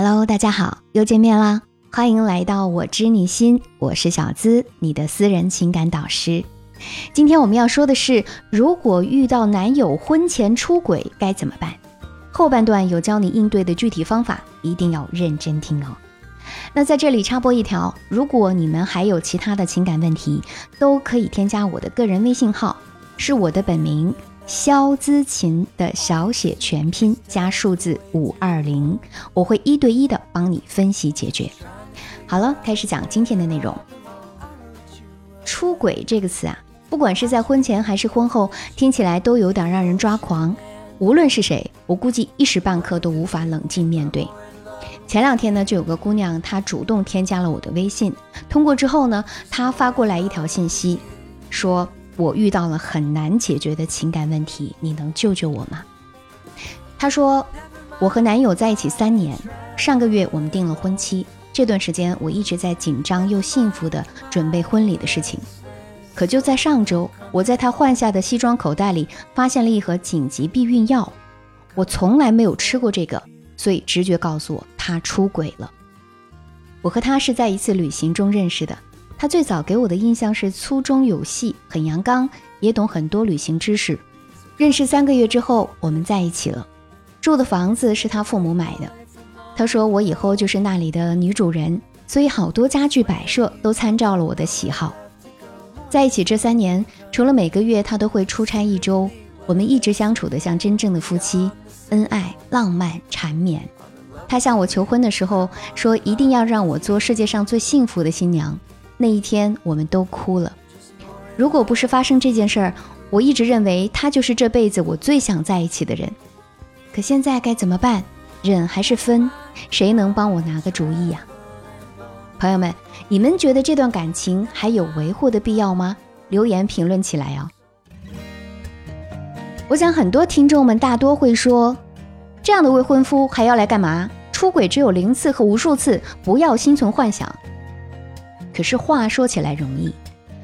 Hello，大家好，又见面啦！欢迎来到我知你心，我是小资，你的私人情感导师。今天我们要说的是，如果遇到男友婚前出轨该怎么办？后半段有教你应对的具体方法，一定要认真听哦。那在这里插播一条，如果你们还有其他的情感问题，都可以添加我的个人微信号，是我的本名。肖姿琴的小写全拼加数字五二零，我会一对一的帮你分析解决。好了，开始讲今天的内容。出轨这个词啊，不管是在婚前还是婚后，听起来都有点让人抓狂。无论是谁，我估计一时半刻都无法冷静面对。前两天呢，就有个姑娘，她主动添加了我的微信，通过之后呢，她发过来一条信息，说。我遇到了很难解决的情感问题，你能救救我吗？她说，我和男友在一起三年，上个月我们订了婚期，这段时间我一直在紧张又幸福的准备婚礼的事情。可就在上周，我在他换下的西装口袋里发现了一盒紧急避孕药，我从来没有吃过这个，所以直觉告诉我他出轨了。我和他是在一次旅行中认识的。他最早给我的印象是粗中有细，很阳刚，也懂很多旅行知识。认识三个月之后，我们在一起了。住的房子是他父母买的。他说我以后就是那里的女主人，所以好多家具摆设都参照了我的喜好。在一起这三年，除了每个月他都会出差一周，我们一直相处的像真正的夫妻，恩爱、浪漫、缠绵。他向我求婚的时候说，一定要让我做世界上最幸福的新娘。那一天，我们都哭了。如果不是发生这件事儿，我一直认为他就是这辈子我最想在一起的人。可现在该怎么办？忍还是分？谁能帮我拿个主意呀？朋友们，你们觉得这段感情还有维护的必要吗？留言评论起来哦。我想很多听众们大多会说：这样的未婚夫还要来干嘛？出轨只有零次和无数次，不要心存幻想。可是话说起来容易，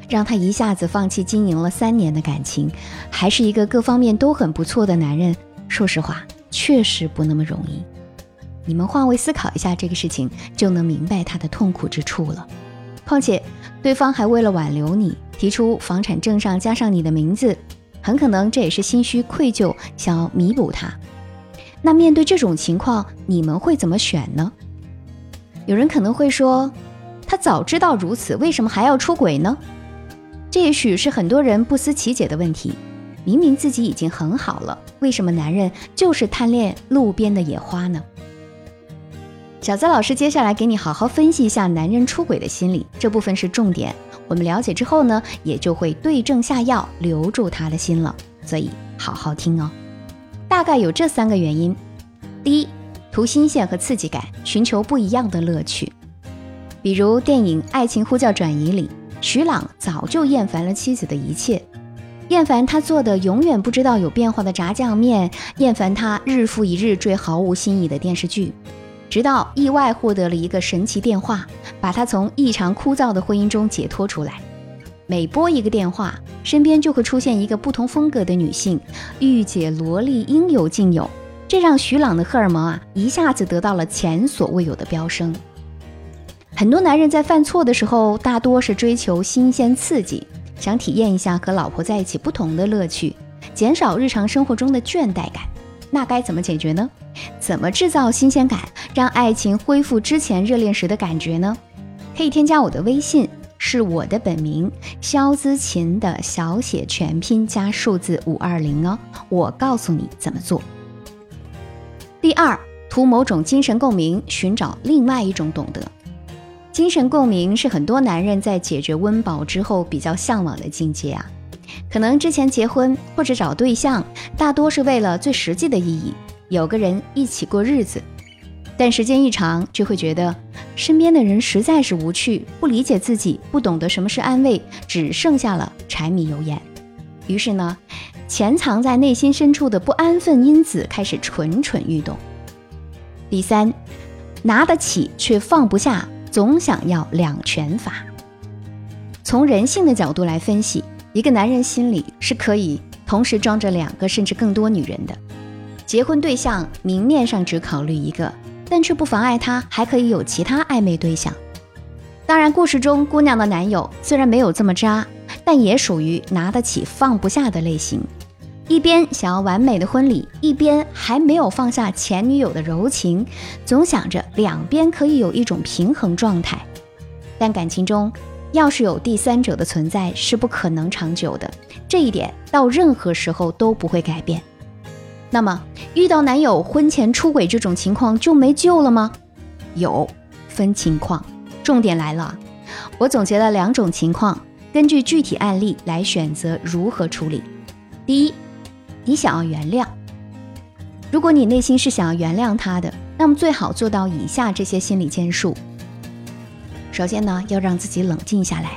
让他一下子放弃经营了三年的感情，还是一个各方面都很不错的男人。说实话，确实不那么容易。你们换位思考一下这个事情，就能明白他的痛苦之处了。况且，对方还为了挽留你，提出房产证上加上你的名字，很可能这也是心虚愧疚，想要弥补他。那面对这种情况，你们会怎么选呢？有人可能会说。他早知道如此，为什么还要出轨呢？这也许是很多人不思其解的问题。明明自己已经很好了，为什么男人就是贪恋路边的野花呢？小泽老师接下来给你好好分析一下男人出轨的心理，这部分是重点。我们了解之后呢，也就会对症下药，留住他的心了。所以好好听哦。大概有这三个原因：第一，图新鲜和刺激感，寻求不一样的乐趣。比如电影《爱情呼叫转移》里，徐朗早就厌烦了妻子的一切，厌烦他做的永远不知道有变化的炸酱面，厌烦他日复一日追毫无新意的电视剧，直到意外获得了一个神奇电话，把他从异常枯燥的婚姻中解脱出来。每拨一个电话，身边就会出现一个不同风格的女性，御姐萝莉应有尽有，这让徐朗的荷尔蒙啊一下子得到了前所未有的飙升。很多男人在犯错的时候，大多是追求新鲜刺激，想体验一下和老婆在一起不同的乐趣，减少日常生活中的倦怠感。那该怎么解决呢？怎么制造新鲜感，让爱情恢复之前热恋时的感觉呢？可以添加我的微信，是我的本名肖姿琴的小写全拼加数字五二零哦，我告诉你怎么做。第二，图某种精神共鸣，寻找另外一种懂得。精神共鸣是很多男人在解决温饱之后比较向往的境界啊。可能之前结婚或者找对象，大多是为了最实际的意义，有个人一起过日子。但时间一长，就会觉得身边的人实在是无趣，不理解自己，不懂得什么是安慰，只剩下了柴米油盐。于是呢，潜藏在内心深处的不安分因子开始蠢蠢欲动。第三，拿得起却放不下。总想要两全法。从人性的角度来分析，一个男人心里是可以同时装着两个甚至更多女人的。结婚对象明面上只考虑一个，但却不妨碍他还可以有其他暧昧对象。当然，故事中姑娘的男友虽然没有这么渣，但也属于拿得起放不下的类型。一边想要完美的婚礼，一边还没有放下前女友的柔情，总想着两边可以有一种平衡状态。但感情中要是有第三者的存在，是不可能长久的，这一点到任何时候都不会改变。那么，遇到男友婚前出轨这种情况就没救了吗？有，分情况。重点来了，我总结了两种情况，根据具体案例来选择如何处理。第一，你想要原谅，如果你内心是想要原谅他的，那么最好做到以下这些心理建树。首先呢，要让自己冷静下来，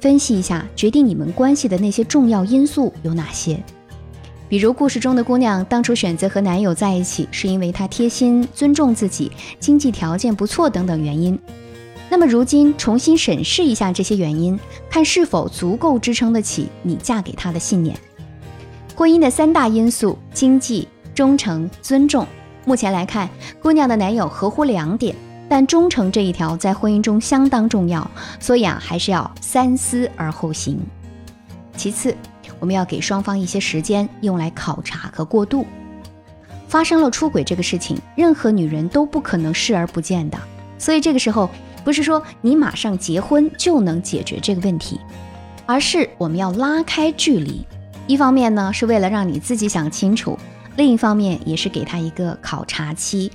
分析一下决定你们关系的那些重要因素有哪些。比如故事中的姑娘，当初选择和男友在一起，是因为他贴心、尊重自己、经济条件不错等等原因。那么如今重新审视一下这些原因，看是否足够支撑得起你嫁给他的信念。婚姻的三大因素：经济、忠诚、尊重。目前来看，姑娘的男友合乎两点，但忠诚这一条在婚姻中相当重要，所以啊，还是要三思而后行。其次，我们要给双方一些时间用来考察和过渡。发生了出轨这个事情，任何女人都不可能视而不见的，所以这个时候。不是说你马上结婚就能解决这个问题，而是我们要拉开距离。一方面呢，是为了让你自己想清楚；另一方面，也是给他一个考察期，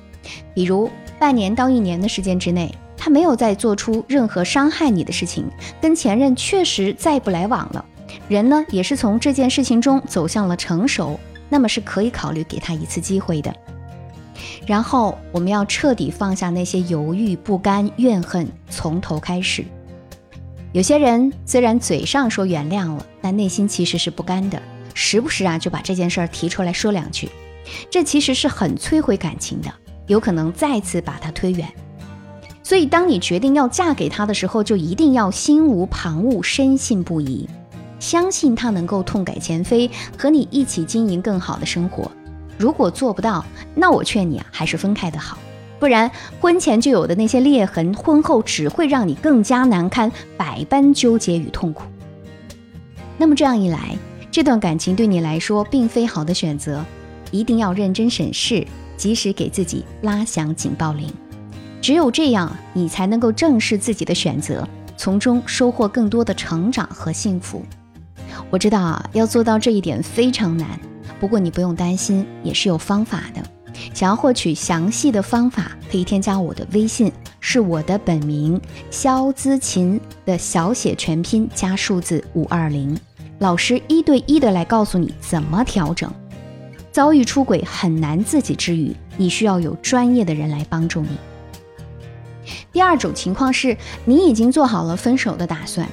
比如半年到一年的时间之内，他没有再做出任何伤害你的事情，跟前任确实再不来往了，人呢也是从这件事情中走向了成熟，那么是可以考虑给他一次机会的。然后我们要彻底放下那些犹豫、不甘、怨恨，从头开始。有些人虽然嘴上说原谅了，但内心其实是不甘的，时不时啊就把这件事儿提出来说两句，这其实是很摧毁感情的，有可能再次把他推远。所以，当你决定要嫁给他的时候，就一定要心无旁骛、深信不疑，相信他能够痛改前非，和你一起经营更好的生活。如果做不到，那我劝你啊，还是分开的好，不然婚前就有的那些裂痕，婚后只会让你更加难堪，百般纠结与痛苦。那么这样一来，这段感情对你来说并非好的选择，一定要认真审视，及时给自己拉响警报铃。只有这样，你才能够正视自己的选择，从中收获更多的成长和幸福。我知道啊，要做到这一点非常难。不过你不用担心，也是有方法的。想要获取详细的方法，可以添加我的微信，是我的本名肖姿琴的小写全拼加数字五二零，老师一对一的来告诉你怎么调整。遭遇出轨很难自己治愈，你需要有专业的人来帮助你。第二种情况是你已经做好了分手的打算。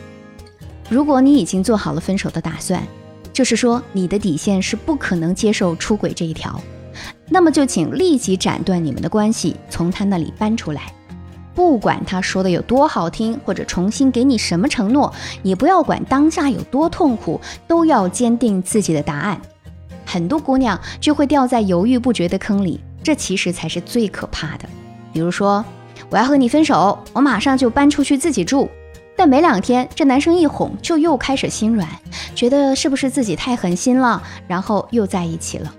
如果你已经做好了分手的打算，就是说，你的底线是不可能接受出轨这一条，那么就请立即斩断你们的关系，从他那里搬出来。不管他说的有多好听，或者重新给你什么承诺，也不要管当下有多痛苦，都要坚定自己的答案。很多姑娘就会掉在犹豫不决的坑里，这其实才是最可怕的。比如说，我要和你分手，我马上就搬出去自己住。但没两天，这男生一哄就又开始心软，觉得是不是自己太狠心了，然后又在一起了。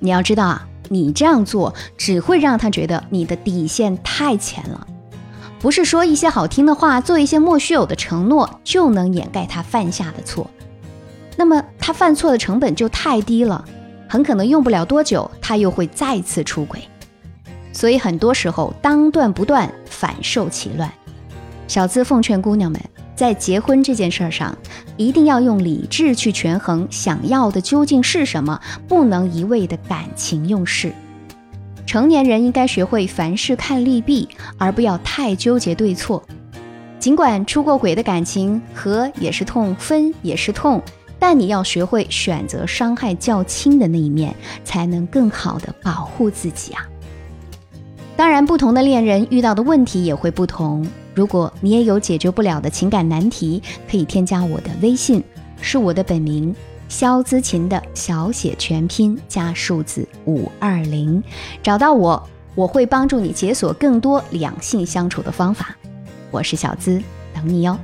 你要知道啊，你这样做只会让他觉得你的底线太浅了。不是说一些好听的话，做一些莫须有的承诺就能掩盖他犯下的错。那么他犯错的成本就太低了，很可能用不了多久，他又会再次出轨。所以很多时候，当断不断，反受其乱。小资奉劝姑娘们，在结婚这件事儿上，一定要用理智去权衡想要的究竟是什么，不能一味的感情用事。成年人应该学会凡事看利弊，而不要太纠结对错。尽管出过轨的感情和也是痛，分也是痛，但你要学会选择伤害较轻的那一面，才能更好的保护自己啊。当然，不同的恋人遇到的问题也会不同。如果你也有解决不了的情感难题，可以添加我的微信，是我的本名肖姿琴的小写全拼加数字五二零，找到我，我会帮助你解锁更多两性相处的方法。我是小姿，等你哟。